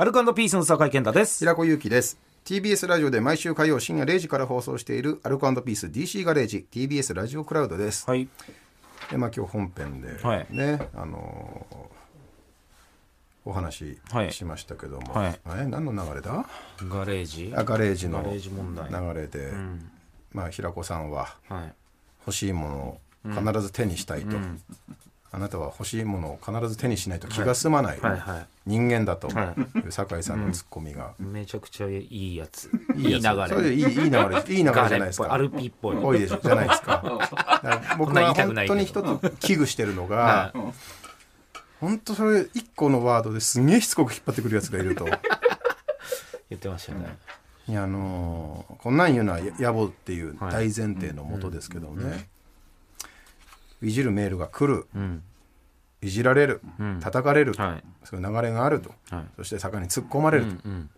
アルコピースの酒井健太です。平子祐希です。TBS ラジオで毎週火曜深夜0時から放送しているアルコピース DC ガレージ TBS ラジオクラウドです、はい。でまあ今日本編ではい。ね、あのーお話はいしましたけども、はい。え何の流れだ？ガレージ？あガレージのガレージ問題。流れで、まあ平子さんははい。欲しいものを必ず手にしたいと、あなたは欲しいものを必ず手にしないと気が済まない人間だとはい。う酒井さんのツッコミが、い。めちゃくちゃいいやつ。いいいやつそれ。いいいい流れいい流れじゃないですか。アルピーっぽい。多いでしょじゃないですか。僕は本当に一つ危惧してるのがは 本当それ一個のワードですげえしつこく引っ張ってくるやつがいると。言ってましたよね。いやあのーこんなん言うのはや野暮っていう大前提のもとですけどね、いじるメールが来るうん。いじられる、ん叩かれる、はい。そういう流れがあると、はいそして坂に突っ込まれると、うん。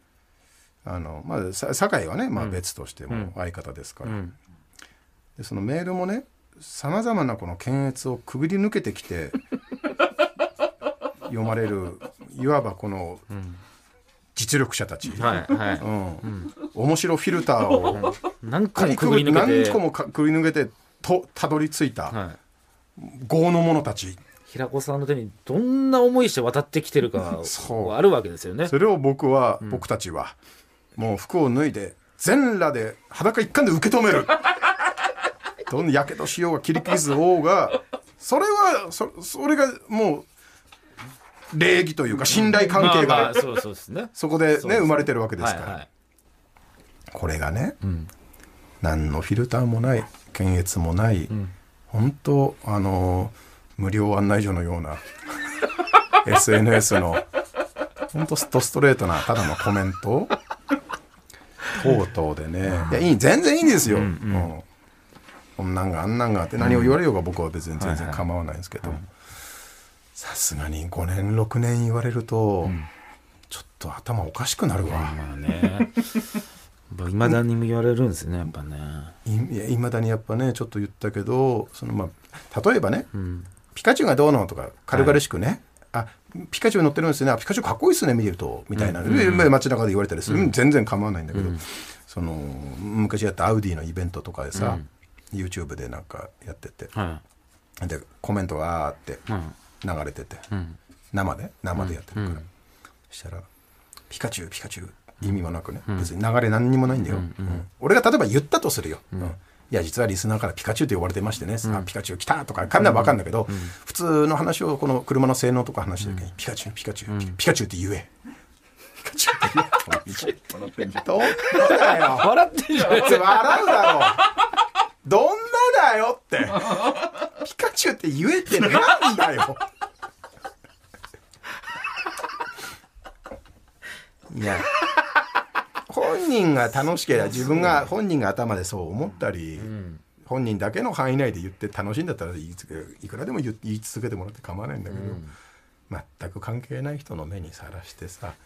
あのまあさ酒井はね、まあ、別としても相方ですから、うん。でそのメールもねさまざまなこの検閲をくぐり抜けてきて 読まれるいわばこの実力者たち、はい。はうん面白フィルターをい。何個もくぐり抜け何て。個もかくぐり抜けてとたどり着いたはい。業の者たち。平子さんの手にどんな思いして渡ってきてるか そう。あるわけですよね。それを僕は、僕たちはもう服を脱いで全裸で裸一貫で受け止める。どんなやけどしようが切り傷おうがそれはそそれがもう礼儀というか信頼関係がそこでね生まれてるわけですから、はいはい。これがね、何のフィルターもない検閲もない、本当あの無料案内所のような SNS の本当ストストレートなただのコメント等々でね、いやいい全然いいんですよ、うんこんなんがあんなんがって何を言われようが僕は別に全然構わないんですけど。さすがに5年6年言われると、ちょっと頭おかしくなるわ。まあね。いまだに言われるんですね、やっぱね。いまだにやっぱねちょっと言ったけどそのまあ例えばね、ピカチュウがどうのとか軽々しくね、あピカチュウ乗ってるんですねあピカチュウかっこいいっすね見てるとみたいな、で街中で言われたりする、うん。全然構わないんだけど、その昔やったアウディのイベントとかでさ、YouTube でなんかやってて。はでコメントがあーってい。うん。流れてて、生で生でやってるから、そしたら「ピカチュウピカチュウ」意味もなくね、別に流れ何にもないんだよ、うん俺が例えば言ったとするよ、うん。いや実はリスナーからピカチュウと呼ばれてましてね、あピカチュウ来たとかかんないわかんないけど、普通の話をこの車の性能とか話してる時に、ピカチュウピカチュウ、ピカチュウって言え。ピカチュウって言え。どんなだよ笑ってんじゃない笑うだろどんなだよってピカチュウって言え。ってなんだよいや本人が楽しければ自分が本人が頭でそう思ったり、本人だけの範囲内で言って楽しいんだったら言いくらでも言言い続けてもらって構わないんだけど、全く関係ない人の目にさらしてさ。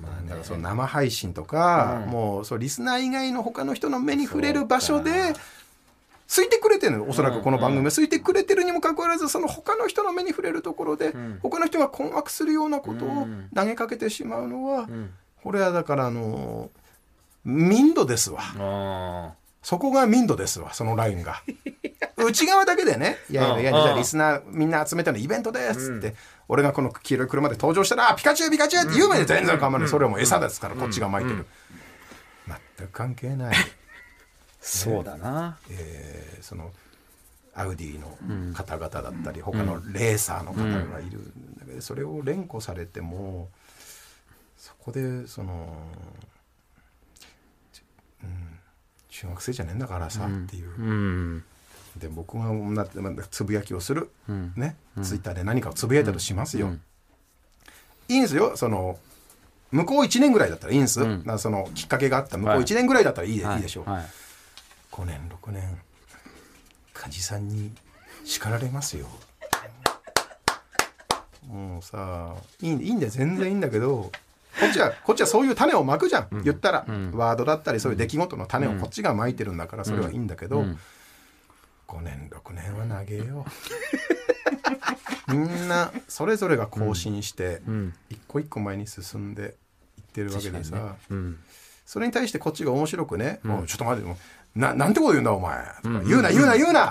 だからその生配信とか、もうそうリスナー以外の他の人の目に触れる場所で空いてくれてるのおそらくこの番組。は空いてくれてるにもかかわらずその他の人の目に触れるところで、他の人が困惑するようなことを投げかけてしまうのは、これはだからあの民度ですわ。あそこが民度ですわそのラインが。内側だけでね「いやいやいやうん実はリスナーみんな集めてのイベントです」って、俺がこの黄色い車で登場したら「ピカチュウピカチュウ」って言うまで全然構わない、それはもう餌ですから、こっちが巻いてる、全く関係ない、あ。そうだな。えーそのアウディの方々だったり、他のレーサーの方がいるんだけど、それを連呼されてもそこでその、うん、中学生じゃねえんだからさ、っていう。うん。で僕がなまあつぶやきをする、ねツイッターで何かをつぶやいたとしますよ、いいんですよ。その向こう1年ぐらいだったらいいんです、だからそのきっかけがあった向こう1年ぐらいだったらいい,、でい。いでしょう、はい。5年6年梶さんに叱られますよ。もうさいいいいんだよ。全然いいんだけどこっちはこっちはそういう種をまくじゃん、言ったら、ワードだったりそういう出来事の種をこっちがまいてるんだからそれはいいんだけど、5年6年は長えよみんなそれぞれが更新して、うん。一個一個前に進んでいってるわけでさ、それに対してこっちが面白くね「ん。おいちょっと待ってもうななんてこと言うんだお前」とか言うな言うな言うな」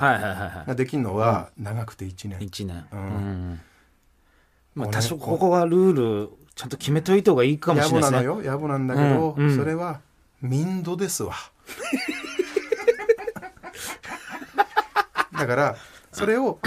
ができるのは長くて1年。い1年。ううん。んまあ多少ここはルールちゃんと決めといた方がいいかもしれないですね。のよ。やぶなんだけど、うんうん。それは民度ですわ。だからそれを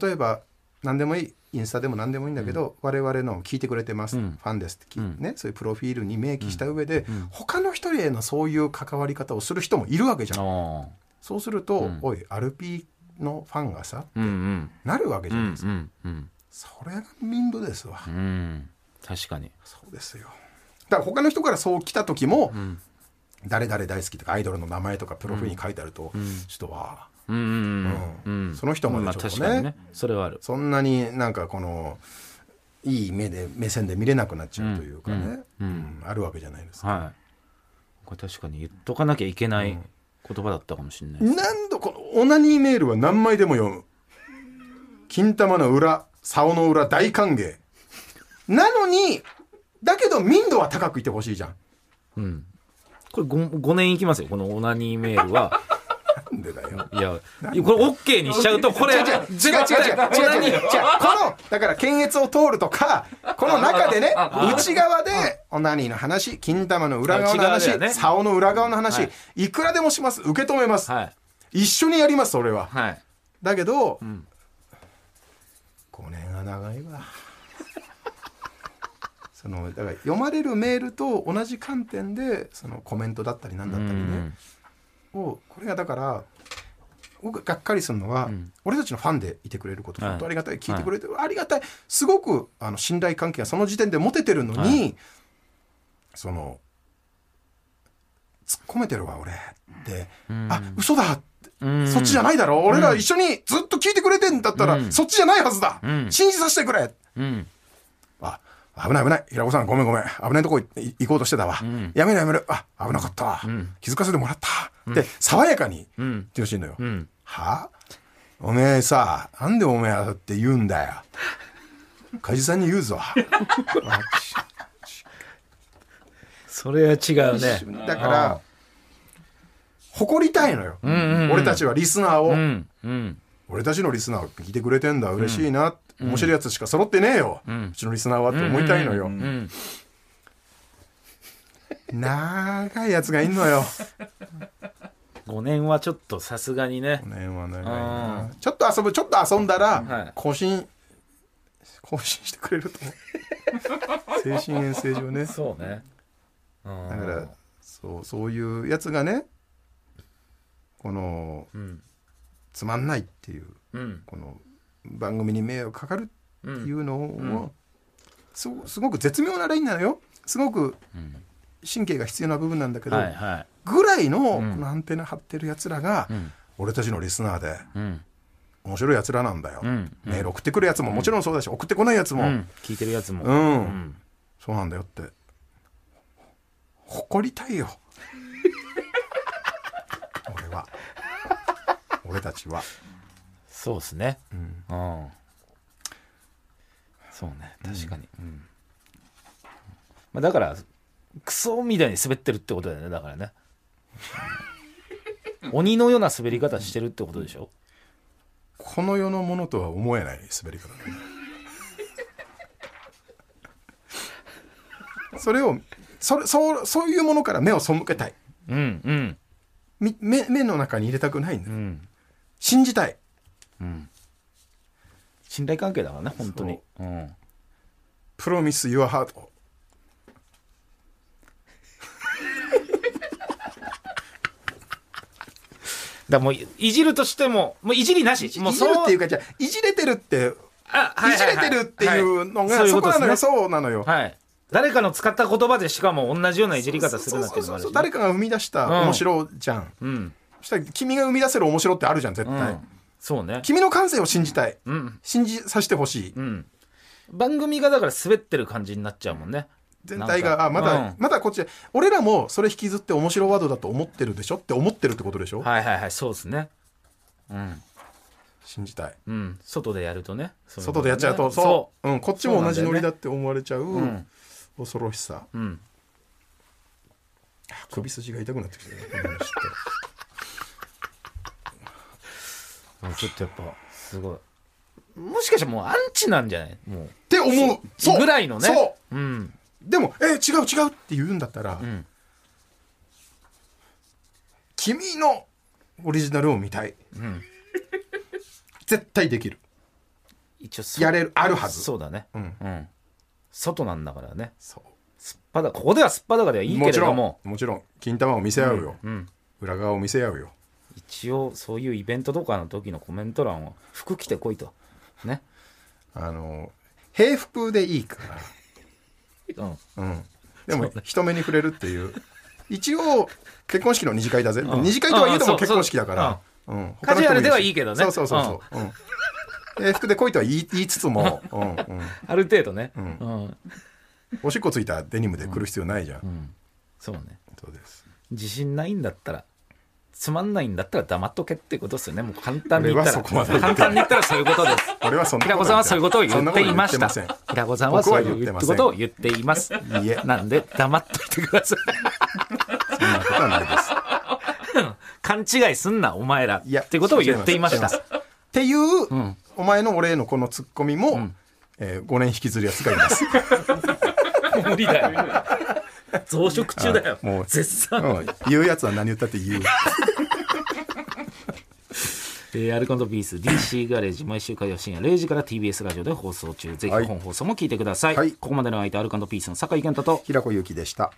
例えば何でもいいインスタでも何でもいいんだけど、我々の聞いてくれてます、うん。ファンですってき、うん。ね、そういうプロフィールに明記した上で、うん。他の人へのそういう関わり方をする人もいるわけじゃん、あそうすると、うん。おいアルピーのファンがさーうんうん。なるわけじうゃないですか、んうん。それが民度ですわ、うん確かに。そうですよ。だから他の人からそう来た時も、うん。誰々大好きとかアイドルの名前とかプロフィールに書いてあると、うん。ちょっとはうんその人までまあちょっとねね。それはある。そんなになんかこのいい目で目線で見れなくなっちゃうというかね、うん。あるわけじゃないですか。はい。これ確かに言っとかなきゃいけない言葉だったかもしれない何度このオナニーメールは何枚でも読む。金玉の裏竿の裏大歓迎なのに、だけど民度は高くいってほしいじゃん。うん。これ 5, 5年いきますよ、このオナニーメールは。なんでだよ。いや、これ OK にしちゃうと、これ、違う違う違う違う違う違う。この、だから検閲を通るとか、この中でね、内側で、オナニーの話、金玉の裏側の話、ね、竿の裏側の話、はい、いくらでもします。受け止めます。はい、一緒にやります、それは。はい、だけど、うん、5年は長いわ。そのだから読まれるメールと同じ観点でそのコメントだったりなんだったりね、をこれがだから僕がっかりするのは、ん。俺たちのファンでいてくれることはい。本当ありがたい、聞いてくれてる、ありがたい。すごくあの信頼関係がその時点で持ててるのに、はい。その突っ込めてるわ俺。って、うん。あ嘘だ。うん。そっちじゃないだろ。俺ら一緒にずっと聞いてくれてんだったら、うん。そっちじゃないはずだ、うん。信じさせてくれ。うん。あ危ない危ない。平子さんごめんごめん。危ないとこい行こうとしてたわ、ん。やめろやめろ。あ危なかったわ、ん。気づかせてもらった、って爽やかにうん。言ってほしいのよ、うん。は？おめえさなんでおめえだって言うんだよ。梶さんに言うぞ。それは違うね。だから誇りたいのよ、うんうんうん。俺たちはリスナーを、うん。うん。俺たちのリスナー聞いてくれてんだ。嬉しいな、面白いやつしか揃ってねえよ、うん。ちのリスナーはって思いたいのよ、うん長いやつがいんのよ。5年はちょっとさすがにね。この辺は長いな。ちょっと遊ぶちょっと遊んだはらい。更新更新してくれると思う。精神衛生上ね。そうね。だだからそうそういうやつがねこのうん。つまんないっていううん。この番組に迷惑かかるってうんいうのを、すごすごく絶妙なラインなのよ。すごくうん。神経が必要な部分なんだけど、はいはい。ぐらいのこん。のアンテナ張ってるやつらが、うん。俺たちのリスナーでうん。面白いやつらなんだよ、うん。メール送ってくるやつももちろんそうだし、送ってこないやつも、うん。聞いてるやつも。うん。うん。そうなんだよって。誇りたいよ。俺は。俺たちはそうっすね。うん。うん。そうね。確かに。うん。まあだからクソみたいに滑ってるってことだよね。だからね。鬼のような滑り方してるってことでしょ？この世のものとは思えない滑り方だね。それをそれそうそういうものから目を背けたい。うんうん。み目目の中に入れたくないんだ。ようん。信じたいうん。信頼関係だからね本当に。う。ん。プロミス・ユア・ハートだもういいじるとしてももういじりなし。もうるっていうかじゃあいじれてるってあはいいじれてるっていうのが、はい。そこなのよそうなのよ、はい。誰かの使った言葉でしかも同じようないじり方するなっていうのもあるし誰かが生み出したうん面白じゃん、うん。そしたら君が生み出せる面白ってあるじゃん絶対、うんそうね。君の感性を信じたい。うん。信じさせてほしい。うん。番組がだから滑ってる感じになっちゃうもんね。全体があまだ、うん。まだこっちで俺らもそれ引きずって面白ワードだと思ってるでしょって思ってるってことでしょ、はいはいはいそうですね。うん。信じたい。うん、外でやるとねそういうの外でやっちゃうとねそう。うん、こっちも同じノリだって思われちゃううん恐ろしさ。うん。首筋が痛くなってきてねこの話ってもうちょっとやっぱすごい。もしかしたらもうアンチなんじゃない？もう。って思う。そう。ぐらいのね。そう。うん。でも「え違う違う」って言うんだったら、ん。君のオリジナルを見たい、ん。絶対できる。一応そやれるあるはず。そうだね。うん。うん。外なんだからね。そすっぱだここではすっぱだかではいいけうも。ちろん。れどももちろん。金玉を見せ合うよ、うん。裏側を見せ合うよ一応そういうイベントとかの時のコメント欄を服着てこいと。ね。あの平服でいいか うん。ら、うん、でも人目に触れるっていう。一応結婚式の二次会だぜ、ん。二次会とは言うてもうん結婚式だから、うん。カジュアルではいいけどね。そうそうそうそう、うん。平服で来いとは言い言いつつも、うんうん、ある程度ね。ん。うん。おしっこついたデニムで来る必要ないじゃん、うん。そうね。そうです。自信ないんだったらつまんないんだったら黙っとけってことですよね。もう簡単に言ったら。簡単に言ったらそういうことです。俺はそんな平子さんはそういうことを言っていました平子さんはそういうことを言っています。なんで黙っといてください。そんなことはないです。勘違いすんなお前ら。いやってことを言っていました。っていう、ん。お前の俺へのこのツッコミも、えー、5年引きずるやつがいます。無理だよ増殖中だよ。もう絶賛。うん。言うやつは何言ったって言う。えーアルコピース DC ガレージ毎週火曜深夜0時から TBS ラジオで放送中。ぜひはい。本放送も聞いてください、はい。ここまでの相手アルコピースの酒井健太と平子ゆきでした